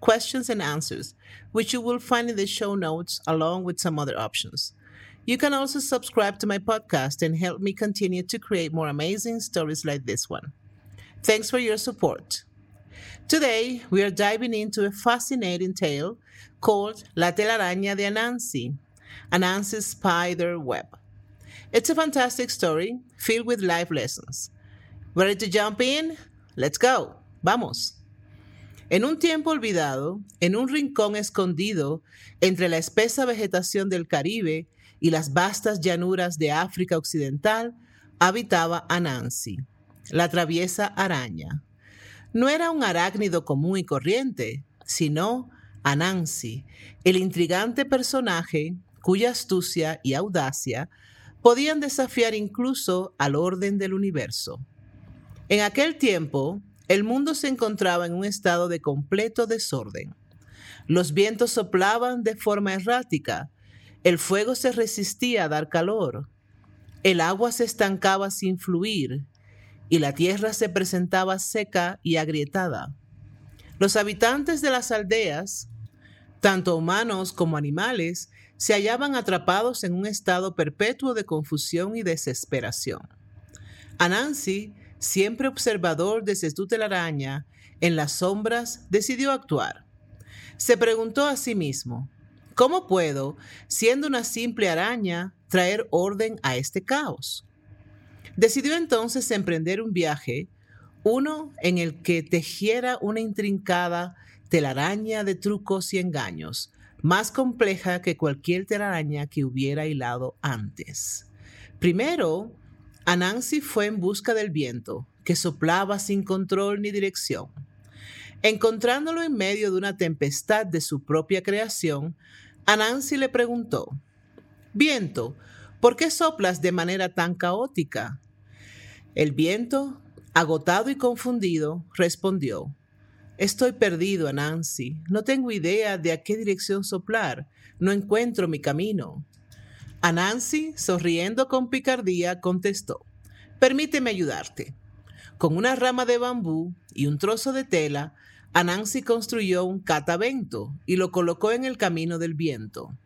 questions, and answers, which you will find in the show notes along with some other options. You can also subscribe to my podcast and help me continue to create more amazing stories like this one. Thanks for your support. Today, we are diving into a fascinating tale called La telaraña de Anansi, Anansi's spider web. It's a fantastic story filled with life lessons. Ready to jump in? Let's go. Vamos. En un tiempo olvidado, en un rincón escondido entre la espesa vegetación del Caribe y las vastas llanuras de África Occidental, habitaba Anansi, la traviesa araña. No era un arácnido común y corriente, sino Anansi, el intrigante personaje cuya astucia y audacia podían desafiar incluso al orden del universo. En aquel tiempo, el mundo se encontraba en un estado de completo desorden. Los vientos soplaban de forma errática, el fuego se resistía a dar calor, el agua se estancaba sin fluir y la tierra se presentaba seca y agrietada. Los habitantes de las aldeas, tanto humanos como animales, se hallaban atrapados en un estado perpetuo de confusión y desesperación. Anansi siempre observador desde su telaraña, en las sombras, decidió actuar. Se preguntó a sí mismo, ¿cómo puedo, siendo una simple araña, traer orden a este caos? Decidió entonces emprender un viaje, uno en el que tejiera una intrincada telaraña de trucos y engaños, más compleja que cualquier telaraña que hubiera hilado antes. Primero, Anansi fue en busca del viento, que soplaba sin control ni dirección. Encontrándolo en medio de una tempestad de su propia creación, Anansi le preguntó, Viento, ¿por qué soplas de manera tan caótica? El viento, agotado y confundido, respondió, Estoy perdido, Anansi. No tengo idea de a qué dirección soplar. No encuentro mi camino. Anansi, sonriendo con picardía, contestó, Permíteme ayudarte. Con una rama de bambú y un trozo de tela, Anansi construyó un catavento y lo colocó en el camino del viento.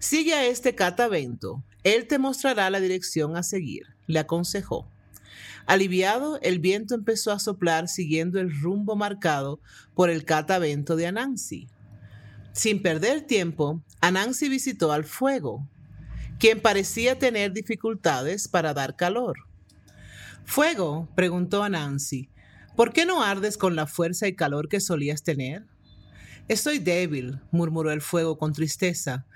Sigue a este catavento, él te mostrará la dirección a seguir, le aconsejó. Aliviado, el viento empezó a soplar siguiendo el rumbo marcado por el catavento de Anansi. Sin perder tiempo, Anansi visitó al fuego, quien parecía tener dificultades para dar calor. Fuego, preguntó a Nancy, ¿por qué no ardes con la fuerza y calor que solías tener? Estoy débil, murmuró el fuego con tristeza.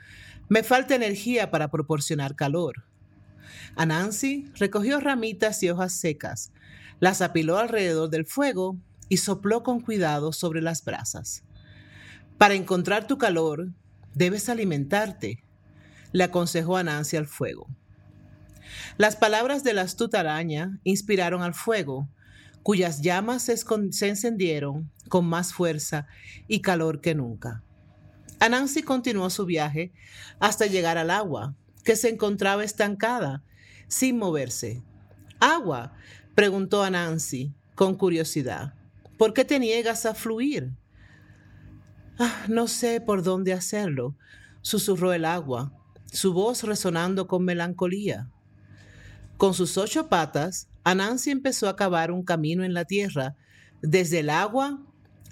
Me falta energía para proporcionar calor. Anansi recogió ramitas y hojas secas, las apiló alrededor del fuego y sopló con cuidado sobre las brasas. Para encontrar tu calor, debes alimentarte, le aconsejó a Nancy al fuego. Las palabras de la astuta araña inspiraron al fuego, cuyas llamas se, encendieron con más fuerza y calor que nunca. Anansi continuó su viaje hasta llegar al agua, que se encontraba estancada, sin moverse. ¿Agua? preguntó Anansi con curiosidad. ¿Por qué te niegas a fluir? Ah, no sé por dónde hacerlo, susurró el agua, su voz resonando con melancolía. Con sus ocho patas, Anansi empezó a cavar un camino en la tierra, desde el agua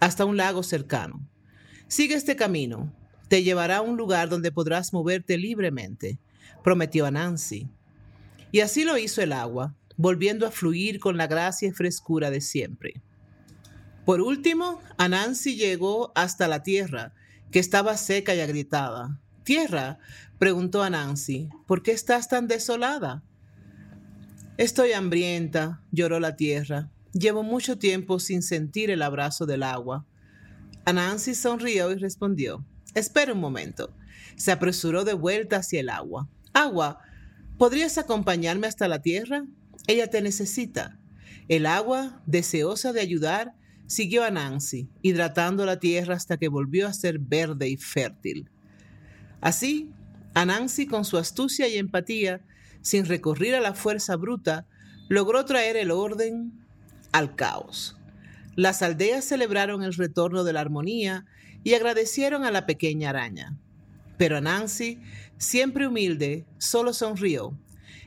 hasta un lago cercano. Sigue este camino, te llevará a un lugar donde podrás moverte libremente, prometió Anansi. Y así lo hizo el agua, volviendo a fluir con la gracia y frescura de siempre. Por último, Anansi llegó hasta la tierra, que estaba seca y agrietada. Tierra, preguntó a Nancy, ¿por qué estás tan desolada? Estoy hambrienta, lloró la tierra. Llevo mucho tiempo sin sentir el abrazo del agua. Anansi sonrió y respondió, Espera un momento. Se apresuró de vuelta hacia el agua. Agua, ¿podrías acompañarme hasta la tierra? Ella te necesita. El agua, deseosa de ayudar, siguió a Nancy, hidratando la tierra hasta que volvió a ser verde y fértil. Así, Anansi, con su astucia y empatía, sin recurrir a la fuerza bruta, logró traer el orden al caos. Las aldeas celebraron el retorno de la armonía y agradecieron a la pequeña araña. Pero Anansi, siempre humilde, solo sonrió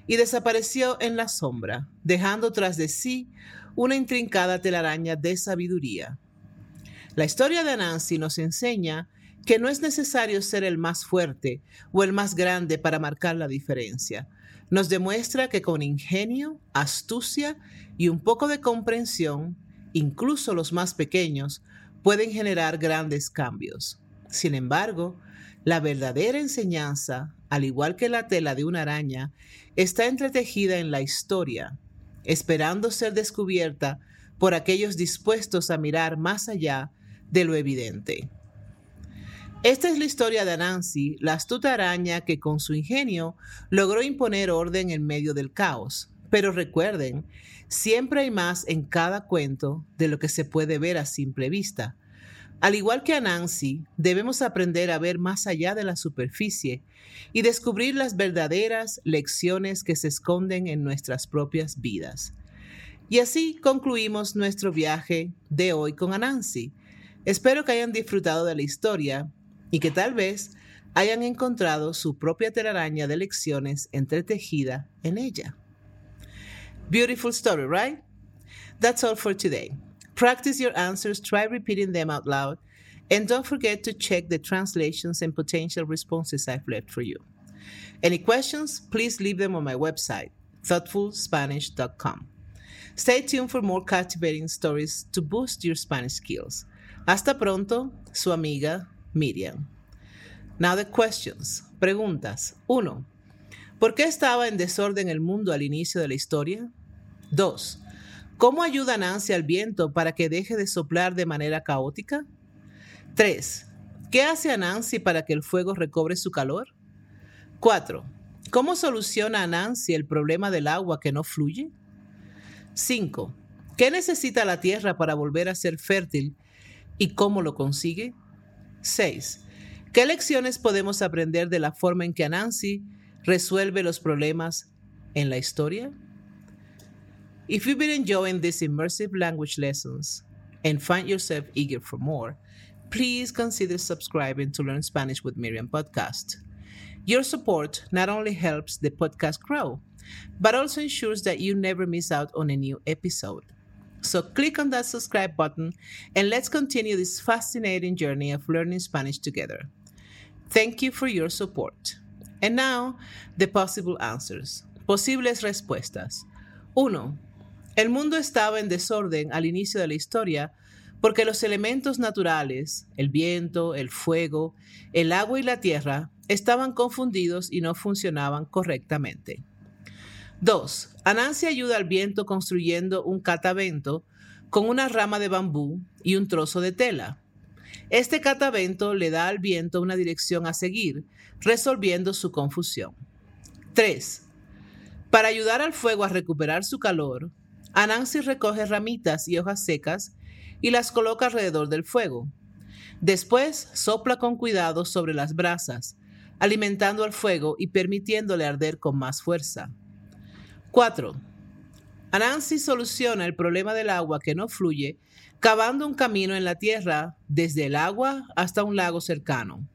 y desapareció en la sombra, dejando tras de sí una intrincada telaraña de sabiduría. La historia de Anansi nos enseña que no es necesario ser el más fuerte o el más grande para marcar la diferencia. Nos demuestra que con ingenio, astucia y un poco de comprensión, incluso los más pequeños, pueden generar grandes cambios. Sin embargo, la verdadera enseñanza, al igual que la tela de una araña, está entretejida en la historia, esperando ser descubierta por aquellos dispuestos a mirar más allá de lo evidente. Esta es la historia de Anansi, la astuta araña que con su ingenio logró imponer orden en medio del caos. Pero recuerden, siempre hay más en cada cuento de lo que se puede ver a simple vista. Al igual que Anansi, debemos aprender a ver más allá de la superficie y descubrir las verdaderas lecciones que se esconden en nuestras propias vidas. Y así concluimos nuestro viaje de hoy con Anansi. Espero que hayan disfrutado de la historia y que tal vez hayan encontrado su propia telaraña de lecciones entretejida en ella. Beautiful story, right? That's all for today. Practice your answers, try repeating them out loud, and don't forget to check the translations and potential responses I've left for you. Any questions, please leave them on my website, thoughtfulspanish.com. Stay tuned for more captivating stories to boost your Spanish skills. Hasta pronto, su amiga Miriam. Now the questions. Preguntas. 1. ¿Por qué estaba en desorden el mundo al inicio de la historia? 2. ¿Cómo ayuda Nancy al viento para que deje de soplar de manera caótica? 3. ¿Qué hace a Nancy para que el fuego recobre su calor? 4. ¿Cómo soluciona a Nancy el problema del agua que no fluye? 5. ¿Qué necesita la tierra para volver a ser fértil y cómo lo consigue? 6. ¿Qué lecciones podemos aprender de la forma en que Anansi resuelve los problemas en la historia? If you've been enjoying these immersive language lessons and find yourself eager for more, please consider subscribing to Learn Spanish with Miriam podcast. Your support not only helps the podcast grow, but also ensures that you never miss out on a new episode. So click on that subscribe button and let's continue this fascinating journey of learning Spanish together. Thank you for your support. And now, the possible answers. Posibles respuestas. 1. El mundo estaba en desorden al inicio de la historia porque los elementos naturales, el viento, el fuego, el agua y la tierra, estaban confundidos y no funcionaban correctamente. 2. Anansi ayuda al viento construyendo un catavento con una rama de bambú y un trozo de tela. Este catavento le da al viento una dirección a seguir, resolviendo su confusión. 3. Para ayudar al fuego a recuperar su calor, Anansi recoge ramitas y hojas secas y las coloca alrededor del fuego. Después sopla con cuidado sobre las brasas, alimentando al fuego y permitiéndole arder con más fuerza. 4. Anansi soluciona el problema del agua que no fluye cavando un camino en la tierra desde el agua hasta un lago cercano.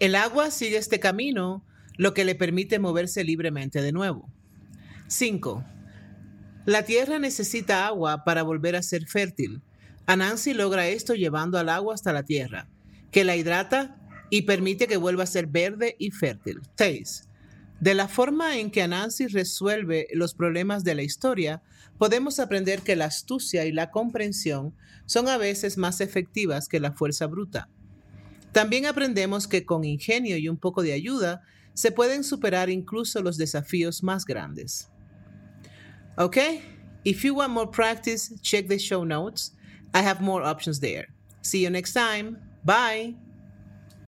El agua sigue este camino, lo que le permite moverse libremente de nuevo. 5. La tierra necesita agua para volver a ser fértil. Anansi logra esto llevando al agua hasta la tierra, que la hidrata y permite que vuelva a ser verde y fértil. 6. De la forma en que Anansi resuelve los problemas de la historia, podemos aprender que la astucia y la comprensión son a veces más efectivas que la fuerza bruta. También aprendemos que con ingenio y un poco de ayuda se pueden superar incluso los desafíos más grandes. Okay? If you want more practice, check the show notes. I have more options there. See you next time. Bye.